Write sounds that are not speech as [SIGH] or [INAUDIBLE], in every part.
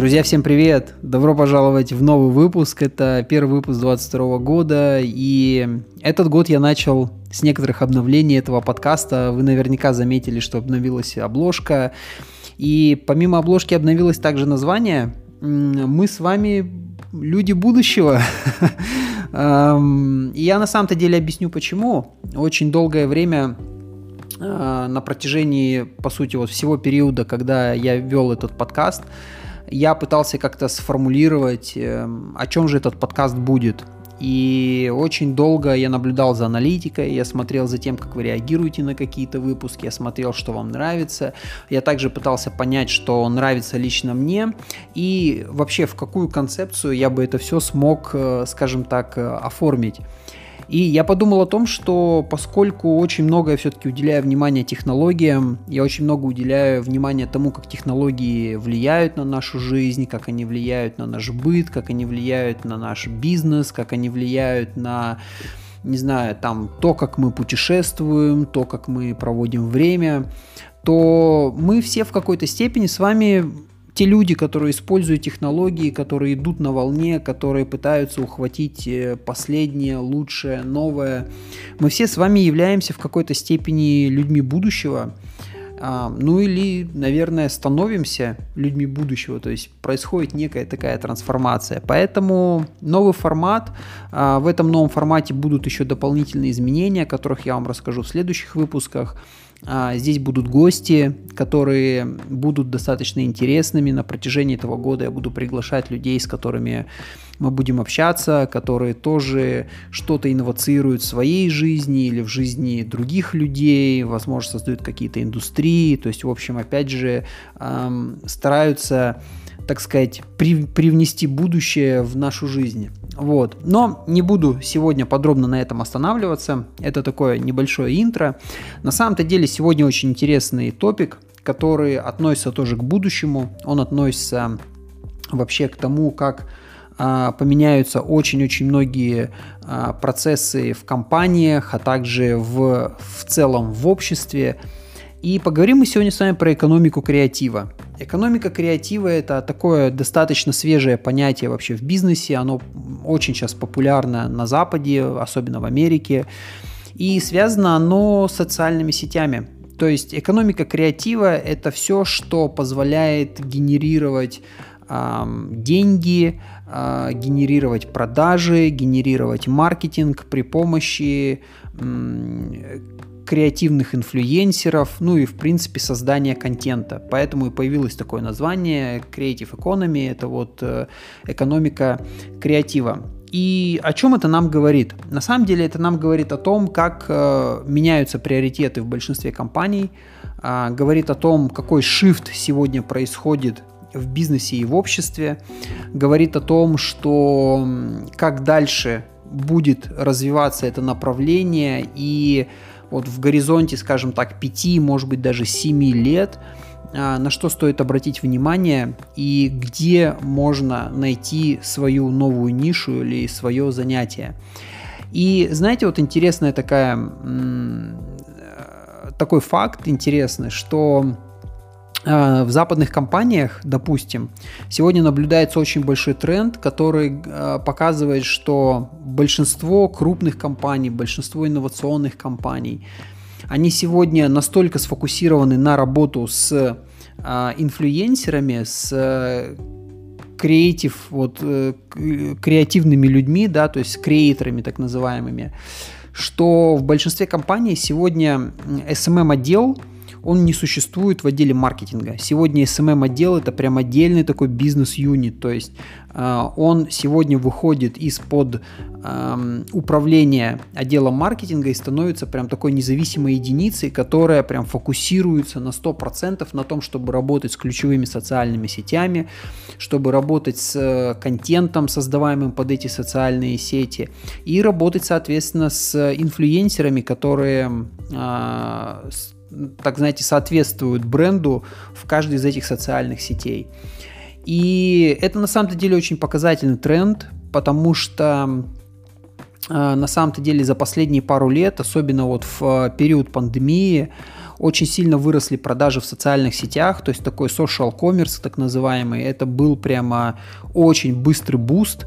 Друзья, всем привет! Добро пожаловать в новый выпуск. Это первый выпуск 2022 года. И этот год я начал с некоторых обновлений этого подкаста. Вы наверняка заметили, что обновилась обложка. И помимо обложки обновилось также название. Мы с вами люди будущего. [LAUGHS] Эм, я на самом-то деле объясню почему. Очень долгое время э, на протяжении, по сути, вот всего периода, когда я вел этот подкаст, я пытался как-то сформулировать, эм, о чем же этот подкаст будет. И очень долго я наблюдал за аналитикой, я смотрел за тем, как вы реагируете на какие-то выпуски, я смотрел, что вам нравится. Я также пытался понять, что нравится лично мне и вообще в какую концепцию я бы это все смог, э, скажем так, э, оформить. И я подумал о том, что поскольку очень много я все-таки уделяю внимания технологиям, я очень много уделяю внимания тому, как технологии влияют на нашу жизнь, как они влияют на наш быт, как они влияют на наш бизнес, как они влияют на не знаю, там, то, как мы путешествуем, то, как мы проводим время, то мы все в какой-то степени с вами те люди, которые используют технологии, которые идут на волне, которые пытаются ухватить э, последнее, лучшее, новое, мы все с вами являемся в какой-то степени людьми будущего. А, ну или, наверное, становимся людьми будущего, то есть происходит некая такая трансформация. Поэтому новый формат, а, в этом новом формате будут еще дополнительные изменения, о которых я вам расскажу в следующих выпусках. А, здесь будут гости, которые будут достаточно интересными. На протяжении этого года я буду приглашать людей, с которыми мы будем общаться, которые тоже что-то инновацируют в своей жизни или в жизни других людей, возможно, создают какие-то индустрии. То есть, в общем, опять же, стараются так сказать, при, привнести будущее в нашу жизнь. Вот. Но не буду сегодня подробно на этом останавливаться. Это такое небольшое интро. На самом-то деле сегодня очень интересный топик, который относится тоже к будущему. Он относится вообще к тому, как а, поменяются очень-очень многие а, процессы в компаниях, а также в, в целом в обществе. И поговорим мы сегодня с вами про экономику креатива. Экономика креатива – это такое достаточно свежее понятие вообще в бизнесе. Оно очень сейчас популярно на Западе, особенно в Америке. И связано оно с социальными сетями. То есть экономика креатива – это все, что позволяет генерировать деньги, э, генерировать продажи, генерировать маркетинг при помощи креативных инфлюенсеров, ну и в принципе создания контента. Поэтому и появилось такое название Creative Economy, это вот э, экономика креатива. И о чем это нам говорит? На самом деле это нам говорит о том, как э, меняются приоритеты в большинстве компаний, э, говорит о том, какой shift сегодня происходит в бизнесе и в обществе, говорит о том, что как дальше будет развиваться это направление и вот в горизонте, скажем так, 5, может быть даже 7 лет, на что стоит обратить внимание и где можно найти свою новую нишу или свое занятие. И знаете, вот интересная такая, такой факт интересный, что а, в западных компаниях, допустим, сегодня наблюдается очень большой тренд, который а, показывает, что большинство крупных компаний, большинство инновационных компаний, они сегодня настолько сфокусированы на работу с а, инфлюенсерами, с креатив, вот, э, креативными людьми, да, то есть креаторами так называемыми, что в большинстве компаний сегодня SMM-отдел – он не существует в отделе маркетинга. Сегодня SMM отдел это прям отдельный такой бизнес-юнит, то есть э, он сегодня выходит из-под э, управления отделом маркетинга и становится прям такой независимой единицей, которая прям фокусируется на 100% на том, чтобы работать с ключевыми социальными сетями, чтобы работать с э, контентом, создаваемым под эти социальные сети, и работать, соответственно, с инфлюенсерами, которые э, так знаете, соответствуют бренду в каждой из этих социальных сетей. И это на самом-то деле очень показательный тренд, потому что э, на самом-то деле за последние пару лет, особенно вот в э, период пандемии, очень сильно выросли продажи в социальных сетях, то есть такой social commerce, так называемый, это был прямо очень быстрый буст,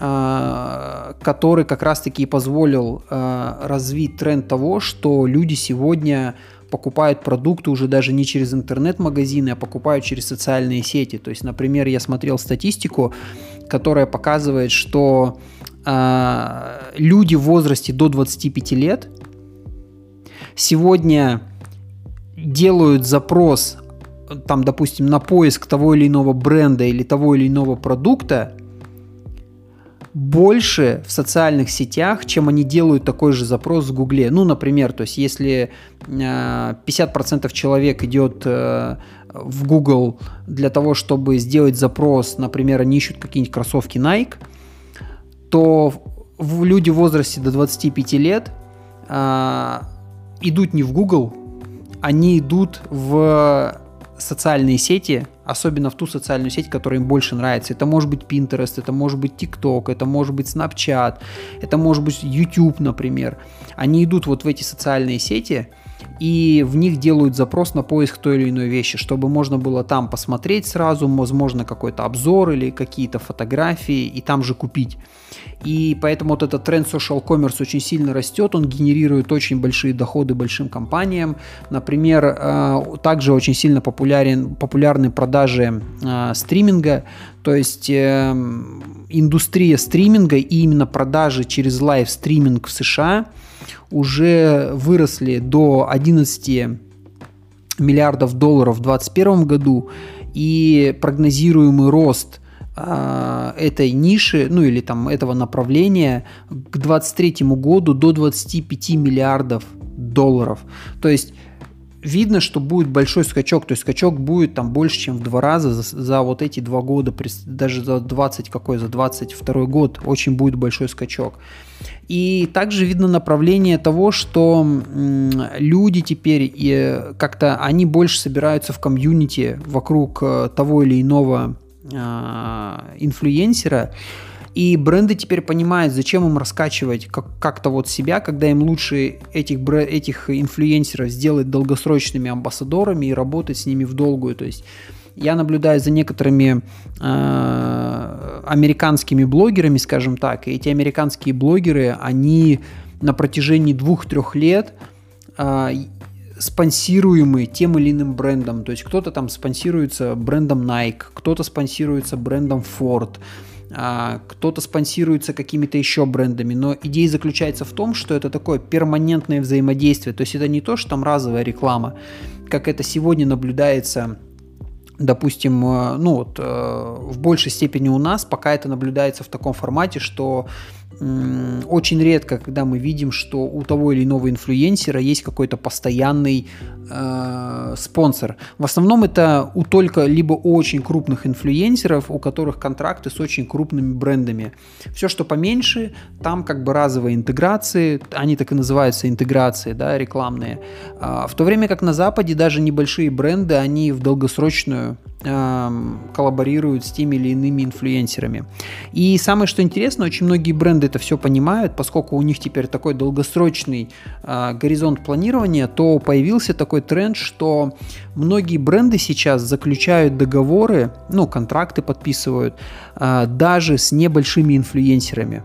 а, который как раз-таки позволил а, развить тренд того, что люди сегодня покупают продукты уже даже не через интернет-магазины, а покупают через социальные сети. То есть, например, я смотрел статистику, которая показывает, что э, люди в возрасте до 25 лет сегодня делают запрос, там, допустим, на поиск того или иного бренда или того или иного продукта больше в социальных сетях, чем они делают такой же запрос в Гугле. Ну, например, то есть если 50% э, человек идет э, в Google для того, чтобы сделать запрос, например, они ищут какие-нибудь кроссовки Nike, то люди в возрасте до 25 лет э, идут не в Google, они идут в социальные сети, особенно в ту социальную сеть, которая им больше нравится. Это может быть Pinterest, это может быть TikTok, это может быть Snapchat, это может быть YouTube, например. Они идут вот в эти социальные сети, и в них делают запрос на поиск той или иной вещи, чтобы можно было там посмотреть сразу, возможно, какой-то обзор или какие-то фотографии, и там же купить. И поэтому вот этот тренд social commerce очень сильно растет, он генерирует очень большие доходы большим компаниям. Например, э, также очень сильно популярен, популярны продажи э, стриминга, то есть э, индустрия стриминга и именно продажи через live стриминг в США уже выросли до 11 миллиардов долларов в 2021 году и прогнозируемый рост а, этой ниши, ну или там этого направления к 2023 году до 25 миллиардов долларов. То есть видно, что будет большой скачок, то есть скачок будет там больше, чем в два раза за, за вот эти два года, даже за 20 какой, за 22 год очень будет большой скачок. И также видно направление того, что люди теперь как-то они больше собираются в комьюнити вокруг э, того или иного а, инфлюенсера, и бренды теперь понимают, зачем им раскачивать как- как-то вот себя, когда им лучше этих, бр- этих инфлюенсеров сделать долгосрочными амбассадорами и работать с ними в долгую. То есть я наблюдаю за некоторыми э, американскими блогерами, скажем так, и эти американские блогеры, они на протяжении двух-трех лет э, спонсируемы тем или иным брендом. То есть кто-то там спонсируется брендом Nike, кто-то спонсируется брендом Ford, кто-то спонсируется какими-то еще брендами, но идея заключается в том, что это такое перманентное взаимодействие, то есть это не то, что там разовая реклама, как это сегодня наблюдается допустим, э, ну вот э, в большей степени у нас пока это наблюдается в таком формате, что очень редко, когда мы видим, что у того или иного инфлюенсера есть какой-то постоянный э, спонсор. В основном это у только либо очень крупных инфлюенсеров, у которых контракты с очень крупными брендами. Все, что поменьше, там как бы разовые интеграции, они так и называются интеграции, да, рекламные. А, в то время как на Западе даже небольшие бренды, они в долгосрочную коллаборируют с теми или иными инфлюенсерами. И самое что интересно, очень многие бренды это все понимают, поскольку у них теперь такой долгосрочный э, горизонт планирования, то появился такой тренд, что многие бренды сейчас заключают договоры, ну, контракты подписывают э, даже с небольшими инфлюенсерами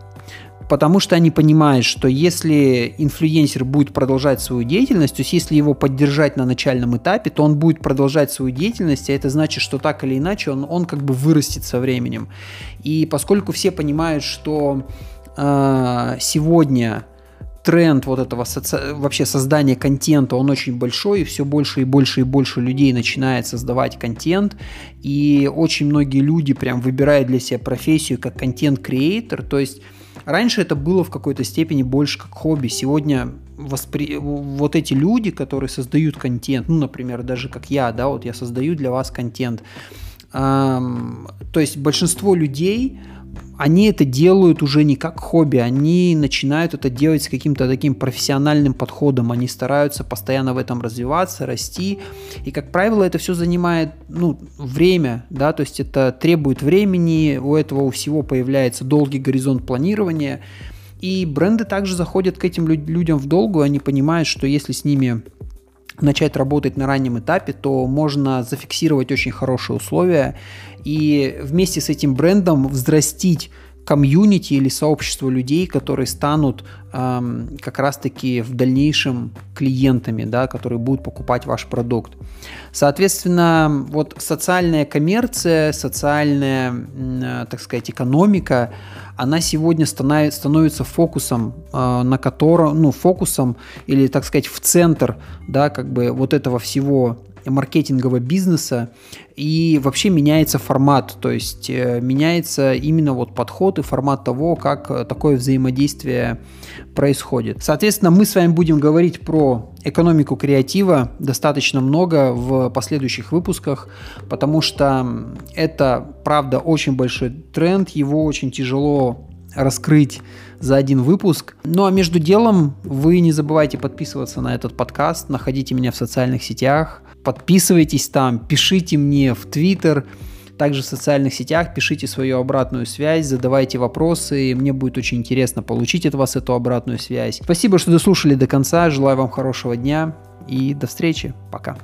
потому что они понимают, что если инфлюенсер будет продолжать свою деятельность, то есть если его поддержать на начальном этапе, то он будет продолжать свою деятельность, а это значит, что так или иначе он, он как бы вырастет со временем. И поскольку все понимают, что э, сегодня тренд вот этого соци... вообще создания контента, он очень большой, и все больше и больше и больше людей начинает создавать контент, и очень многие люди прям выбирают для себя профессию как контент-креатор, то есть Раньше это было в какой-то степени больше как хобби. Сегодня воспри... вот эти люди, которые создают контент, ну, например, даже как я, да, вот я создаю для вас контент. То есть большинство людей, они это делают уже не как хобби, они начинают это делать с каким-то таким профессиональным подходом, они стараются постоянно в этом развиваться, расти, и, как правило, это все занимает, ну, время, да, то есть это требует времени, у этого у всего появляется долгий горизонт планирования, и бренды также заходят к этим людям в долгу, они понимают, что если с ними начать работать на раннем этапе, то можно зафиксировать очень хорошие условия и вместе с этим брендом взрастить комьюнити или сообщество людей, которые станут эм, как раз-таки в дальнейшем клиентами, да, которые будут покупать ваш продукт. Соответственно, вот социальная коммерция, социальная, э, так сказать, экономика, она сегодня становится фокусом, э, на котором, ну, фокусом или, так сказать, в центр, да, как бы вот этого всего маркетингового бизнеса, и вообще меняется формат, то есть э, меняется именно вот подход и формат того, как э, такое взаимодействие происходит. Соответственно, мы с вами будем говорить про экономику креатива достаточно много в последующих выпусках, потому что это, правда, очень большой тренд, его очень тяжело раскрыть за один выпуск. Ну а между делом вы не забывайте подписываться на этот подкаст, находите меня в социальных сетях, подписывайтесь там, пишите мне в Твиттер, также в социальных сетях, пишите свою обратную связь, задавайте вопросы, мне будет очень интересно получить от вас эту обратную связь. Спасибо, что дослушали до конца, желаю вам хорошего дня и до встречи, пока.